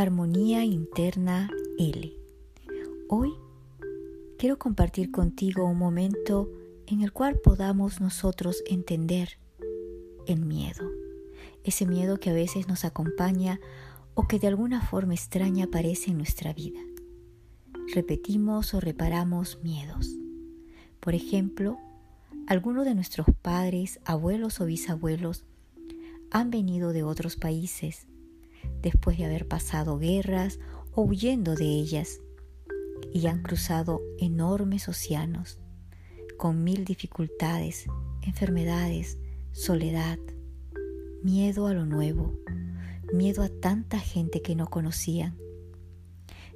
Armonía Interna L. Hoy quiero compartir contigo un momento en el cual podamos nosotros entender el miedo, ese miedo que a veces nos acompaña o que de alguna forma extraña aparece en nuestra vida. Repetimos o reparamos miedos. Por ejemplo, algunos de nuestros padres, abuelos o bisabuelos han venido de otros países después de haber pasado guerras o huyendo de ellas, y han cruzado enormes océanos, con mil dificultades, enfermedades, soledad, miedo a lo nuevo, miedo a tanta gente que no conocían,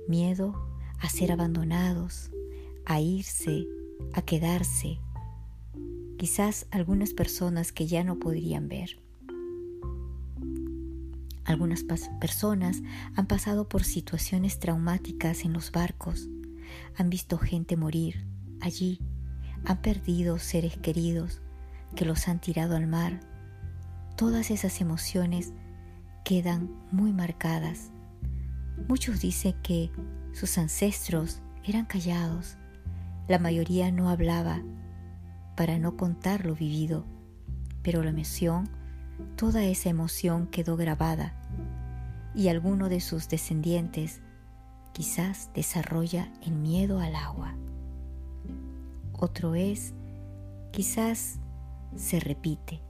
miedo a ser abandonados, a irse, a quedarse, quizás algunas personas que ya no podrían ver. Algunas personas han pasado por situaciones traumáticas en los barcos, han visto gente morir allí, han perdido seres queridos que los han tirado al mar. Todas esas emociones quedan muy marcadas. Muchos dicen que sus ancestros eran callados, la mayoría no hablaba para no contar lo vivido, pero la emoción toda esa emoción quedó grabada y alguno de sus descendientes quizás desarrolla el miedo al agua. Otro es, quizás se repite,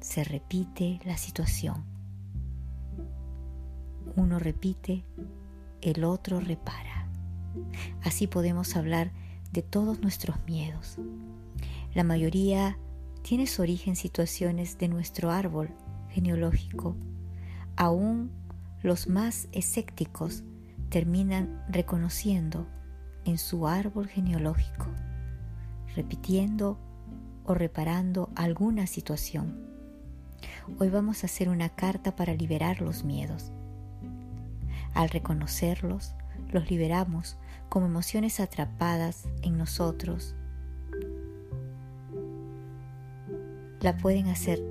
se repite la situación. Uno repite, el otro repara. Así podemos hablar de todos nuestros miedos. La mayoría tiene su origen en situaciones de nuestro árbol genealógico. Aún los más escépticos terminan reconociendo en su árbol genealógico, repitiendo o reparando alguna situación. Hoy vamos a hacer una carta para liberar los miedos. Al reconocerlos, los liberamos como emociones atrapadas en nosotros la pueden hacer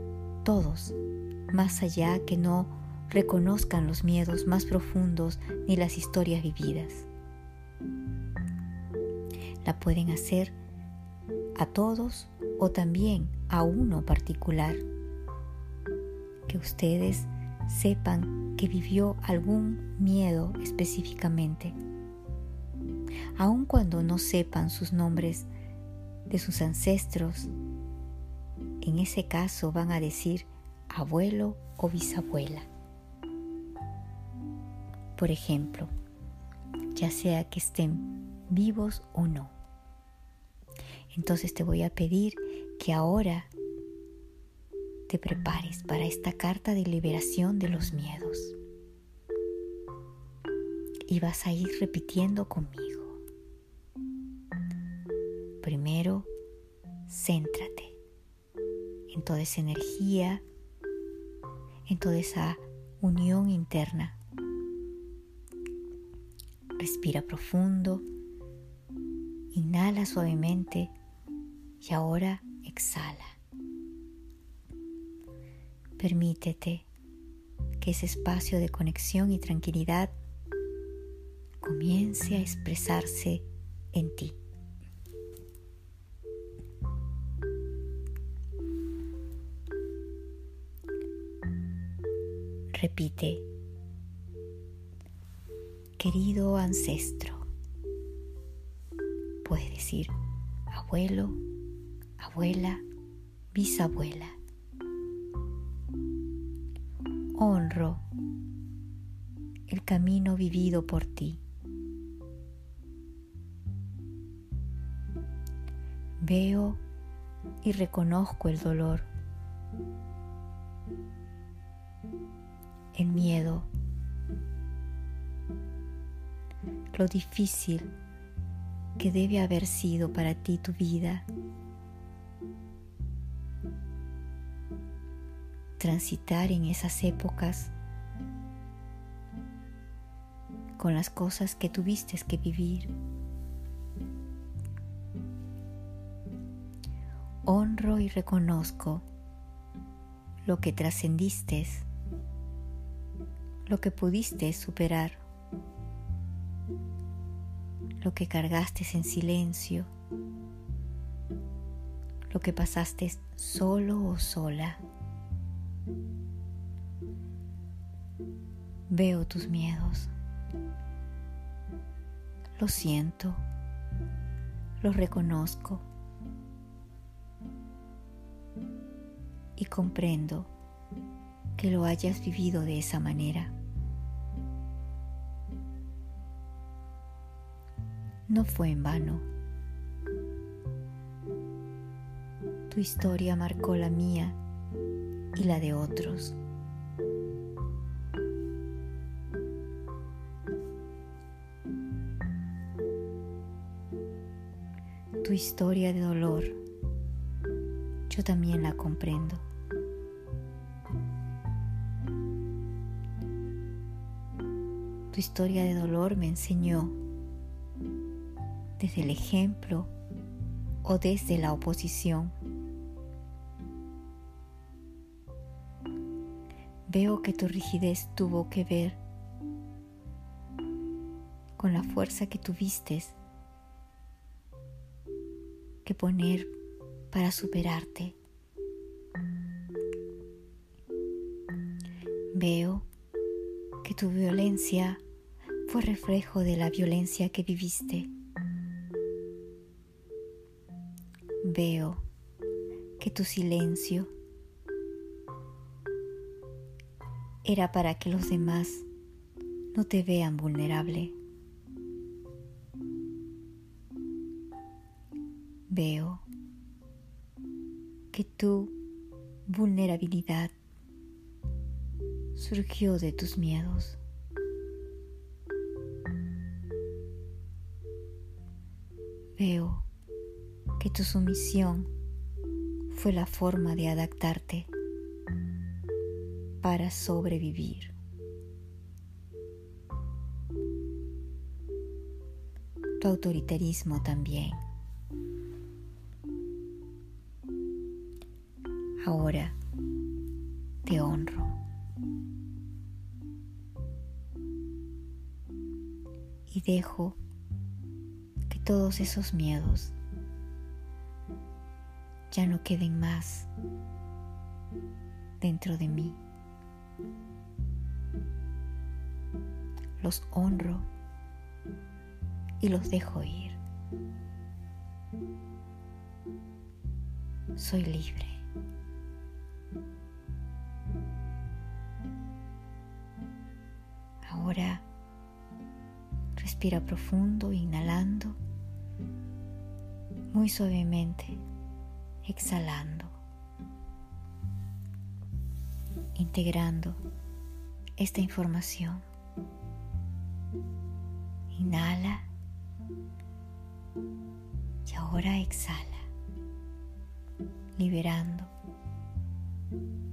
todos, más allá que no reconozcan los miedos más profundos ni las historias vividas. La pueden hacer a todos o también a uno particular. Que ustedes sepan que vivió algún miedo específicamente. Aun cuando no sepan sus nombres de sus ancestros, en ese caso van a decir abuelo o bisabuela. Por ejemplo, ya sea que estén vivos o no. Entonces te voy a pedir que ahora te prepares para esta carta de liberación de los miedos. Y vas a ir repitiendo conmigo. Primero, céntrate en toda esa energía, en toda esa unión interna. Respira profundo, inhala suavemente y ahora exhala. Permítete que ese espacio de conexión y tranquilidad comience a expresarse en ti. Repite, querido ancestro, puedes decir abuelo, abuela, bisabuela. Honro el camino vivido por ti. Veo y reconozco el dolor lo difícil que debe haber sido para ti tu vida. Transitar en esas épocas con las cosas que tuviste que vivir. Honro y reconozco lo que trascendiste lo que pudiste superar, lo que cargaste en silencio, lo que pasaste solo o sola. Veo tus miedos. Lo siento. Lo reconozco. Y comprendo que lo hayas vivido de esa manera. No fue en vano. Tu historia marcó la mía y la de otros. tu historia de dolor, yo también la comprendo. Tu historia de dolor me enseñó desde el ejemplo o desde la oposición. Veo que tu rigidez tuvo que ver con la fuerza que tuviste que poner para superarte. Veo que tu violencia fue reflejo de la violencia que viviste. Veo que tu silencio era para que los demás no te vean vulnerable. Veo que tu vulnerabilidad surgió de tus miedos. Veo que tu sumisión fue la forma de adaptarte para sobrevivir. Tu autoritarismo también. Ahora te honro. Y dejo que todos esos miedos ya no queden más dentro de mí. Los honro y los dejo ir. Soy libre. Ahora respira profundo, inhalando, muy suavemente, exhalando, integrando esta información. Inhala y ahora exhala, liberando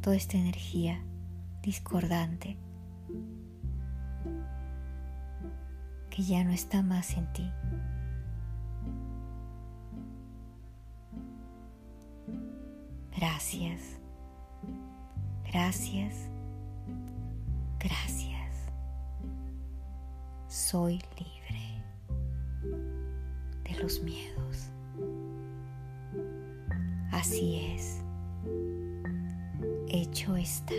toda esta energía discordante que ya no está más en ti. Gracias, gracias, gracias. Soy libre de los miedos. Así es, hecho está.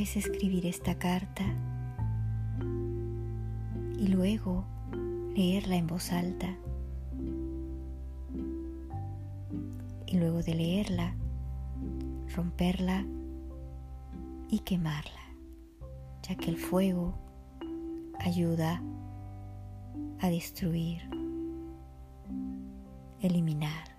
Puedes escribir esta carta y luego leerla en voz alta. Y luego de leerla, romperla y quemarla, ya que el fuego ayuda a destruir, eliminar